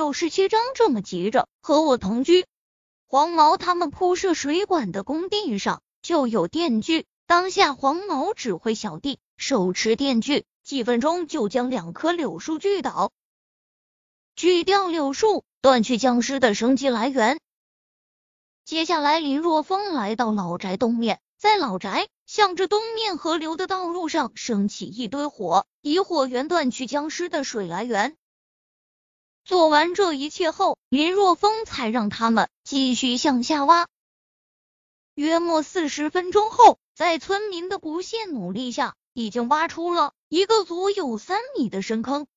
六十七章这么急着和我同居。黄毛他们铺设水管的工地上就有电锯，当下黄毛指挥小弟手持电锯，几分钟就将两棵柳树锯倒，锯掉柳树，断去僵尸的生机来源。接下来，林若风来到老宅东面，在老宅向着东面河流的道路上升起一堆火，以火源断去僵尸的水来源。做完这一切后，林若风才让他们继续向下挖。约莫四十分钟后，在村民的不懈努力下，已经挖出了一个足有三米的深坑。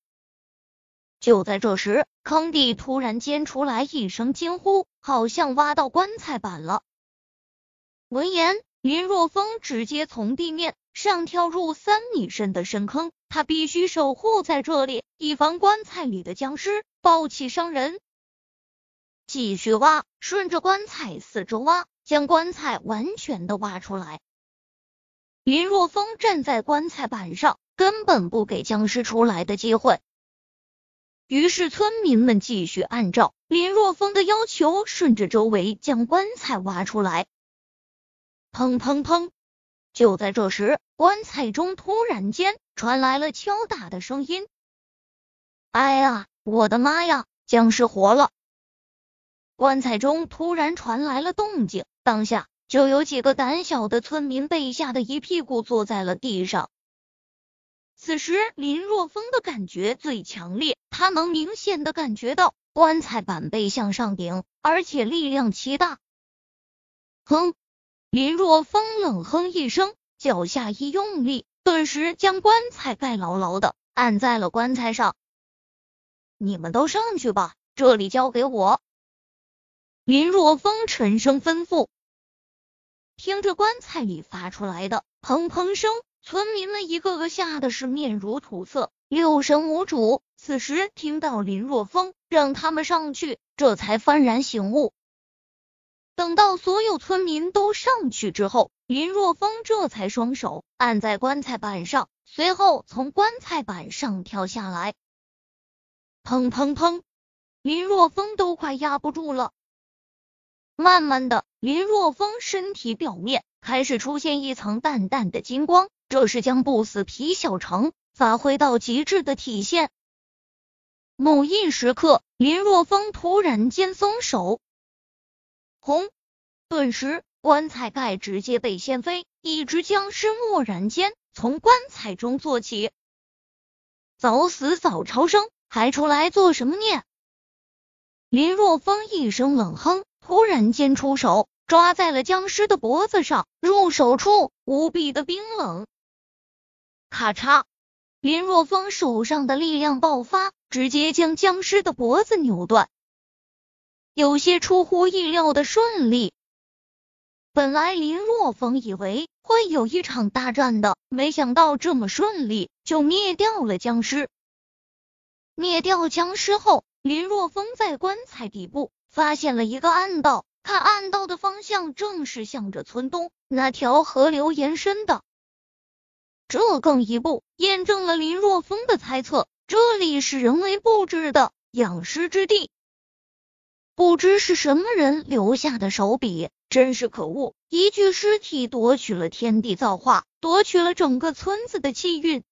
就在这时，坑底突然间出来一声惊呼，好像挖到棺材板了。闻言，林若风直接从地面上跳入三米深的深坑。他必须守护在这里，以防棺材里的僵尸暴起伤人。继续挖，顺着棺材四周挖，将棺材完全的挖出来。林若风站在棺材板上，根本不给僵尸出来的机会。于是村民们继续按照林若风的要求，顺着周围将棺材挖出来。砰砰砰！就在这时，棺材中突然间。传来了敲打的声音。哎呀，我的妈呀！僵尸活了！棺材中突然传来了动静，当下就有几个胆小的村民被吓得一屁股坐在了地上。此时林若风的感觉最强烈，他能明显的感觉到棺材板被向上顶，而且力量极大。哼！林若风冷哼一声，脚下一用力。顿时将棺材盖牢牢的按在了棺材上。你们都上去吧，这里交给我。林若风沉声吩咐。听着棺材里发出来的砰砰声，村民们一个个吓得是面如土色，六神无主。此时听到林若风让他们上去，这才幡然醒悟。等到所有村民都上去之后，林若风这才双手按在棺材板上，随后从棺材板上跳下来。砰砰砰！林若风都快压不住了。慢慢的，林若风身体表面开始出现一层淡淡的金光，这是将不死皮小城发挥到极致的体现。某一时刻，林若风突然间松手。轰！顿时，棺材盖直接被掀飞，一只僵尸蓦然间从棺材中坐起。早死早超生，还出来做什么孽？林若风一声冷哼，突然间出手，抓在了僵尸的脖子上，入手处无比的冰冷。咔嚓！林若风手上的力量爆发，直接将僵尸的脖子扭断。有些出乎意料的顺利。本来林若风以为会有一场大战的，没想到这么顺利就灭掉了僵尸。灭掉僵尸后，林若风在棺材底部发现了一个暗道，看暗道的方向正是向着村东那条河流延伸的。这更一步验证了林若风的猜测，这里是人为布置的养尸之地。不知是什么人留下的手笔，真是可恶！一具尸体夺取了天地造化，夺取了整个村子的气运。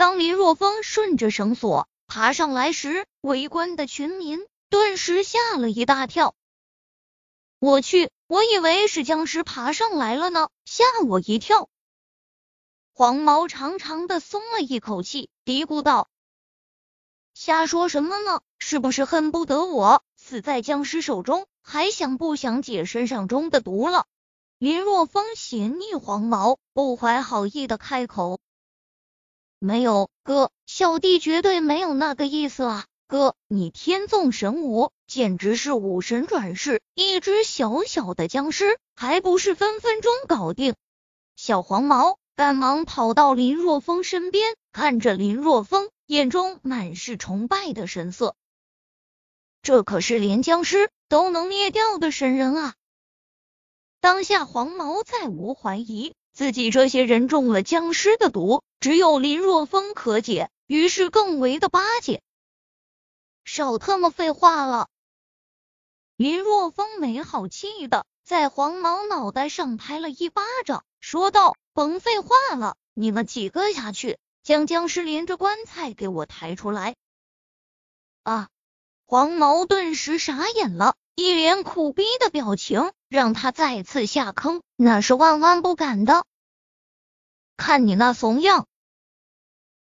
当林若风顺着绳索爬上来时，围观的群民顿时吓了一大跳。我去，我以为是僵尸爬上来了呢，吓我一跳。黄毛长长的松了一口气，嘀咕道：“瞎说什么呢？是不是恨不得我？”死在僵尸手中，还想不想解身上中的毒了？林若风斜睨黄毛，不怀好意的开口：“没有，哥，小弟绝对没有那个意思啊！哥，你天纵神武，简直是武神转世，一只小小的僵尸还不是分分钟搞定？”小黄毛赶忙跑到林若风身边，看着林若风，眼中满是崇拜的神色。这可是连僵尸都能灭掉的神人啊！当下黄毛再无怀疑，自己这些人中了僵尸的毒，只有林若风可解，于是更为的巴结。少他妈废话了！林若风没好气的在黄毛脑袋上拍了一巴掌，说道：“甭废话了，你们几个下去，将僵尸连着棺材给我抬出来！”啊！黄毛顿时傻眼了，一脸苦逼的表情，让他再次下坑，那是万万不敢的。看你那怂样！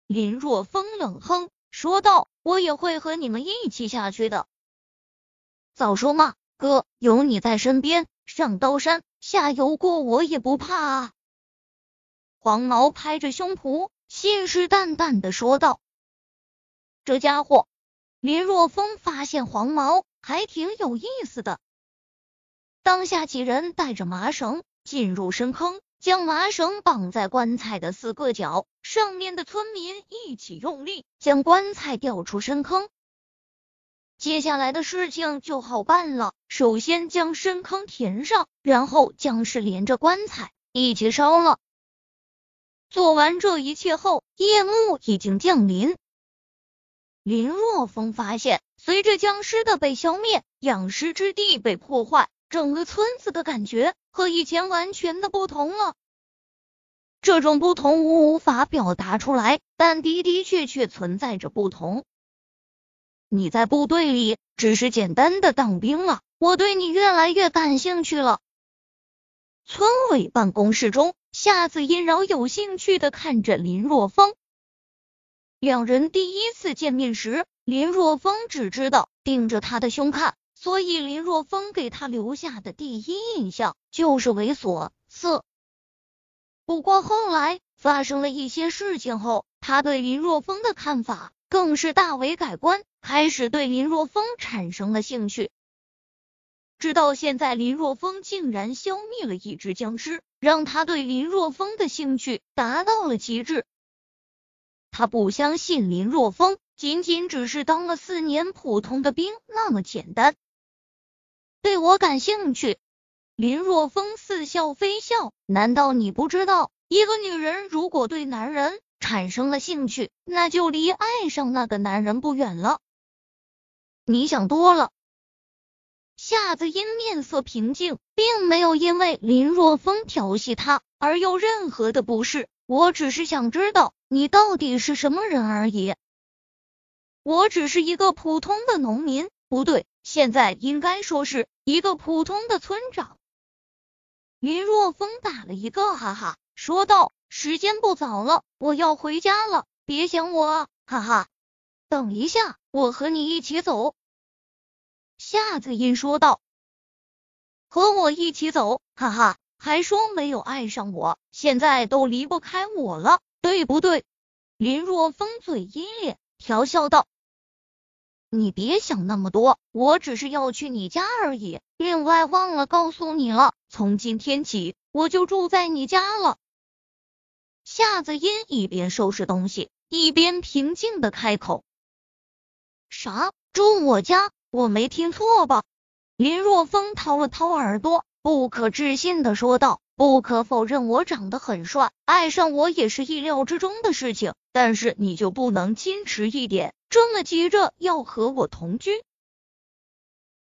林若风冷哼说道：“我也会和你们一起下去的。”早说嘛，哥，有你在身边，上刀山下油锅我也不怕啊！黄毛拍着胸脯，信誓旦旦的说道：“这家伙。”林若风发现黄毛还挺有意思的，当下几人带着麻绳进入深坑，将麻绳绑在棺材的四个角，上面的村民一起用力将棺材吊出深坑。接下来的事情就好办了，首先将深坑填上，然后将是连着棺材一起烧了。做完这一切后，夜幕已经降临。林若风发现，随着僵尸的被消灭，养尸之地被破坏，整个村子的感觉和以前完全的不同了。这种不同无法表达出来，但的的确确存在着不同。你在部队里只是简单的当兵了，我对你越来越感兴趣了。村委办公室中，夏子音饶有兴趣的看着林若风。两人第一次见面时，林若风只知道盯着他的胸看，所以林若风给他留下的第一印象就是猥琐色。不过后来发生了一些事情后，他对林若风的看法更是大为改观，开始对林若风产生了兴趣。直到现在，林若风竟然消灭了一只僵尸，让他对林若风的兴趣达到了极致。他不相信林若风仅仅只是当了四年普通的兵那么简单。对我感兴趣？林若风似笑非笑。难道你不知道，一个女人如果对男人产生了兴趣，那就离爱上那个男人不远了？你想多了。夏子音面色平静，并没有因为林若风调戏他而有任何的不适。我只是想知道。你到底是什么人而已？我只是一个普通的农民，不对，现在应该说是一个普通的村长。林若风打了一个哈哈，说道：“时间不早了，我要回家了，别想我，哈哈。”等一下，我和你一起走。”夏子音说道，“和我一起走，哈哈，还说没有爱上我，现在都离不开我了。”对不对？林若风嘴阴咧，调笑道：“你别想那么多，我只是要去你家而已。另外忘了告诉你了，从今天起我就住在你家了。”夏子音一边收拾东西，一边平静的开口：“啥？住我家？我没听错吧？”林若风掏了掏耳朵，不可置信的说道。不可否认，我长得很帅，爱上我也是意料之中的事情。但是你就不能矜持一点，这么急着要和我同居？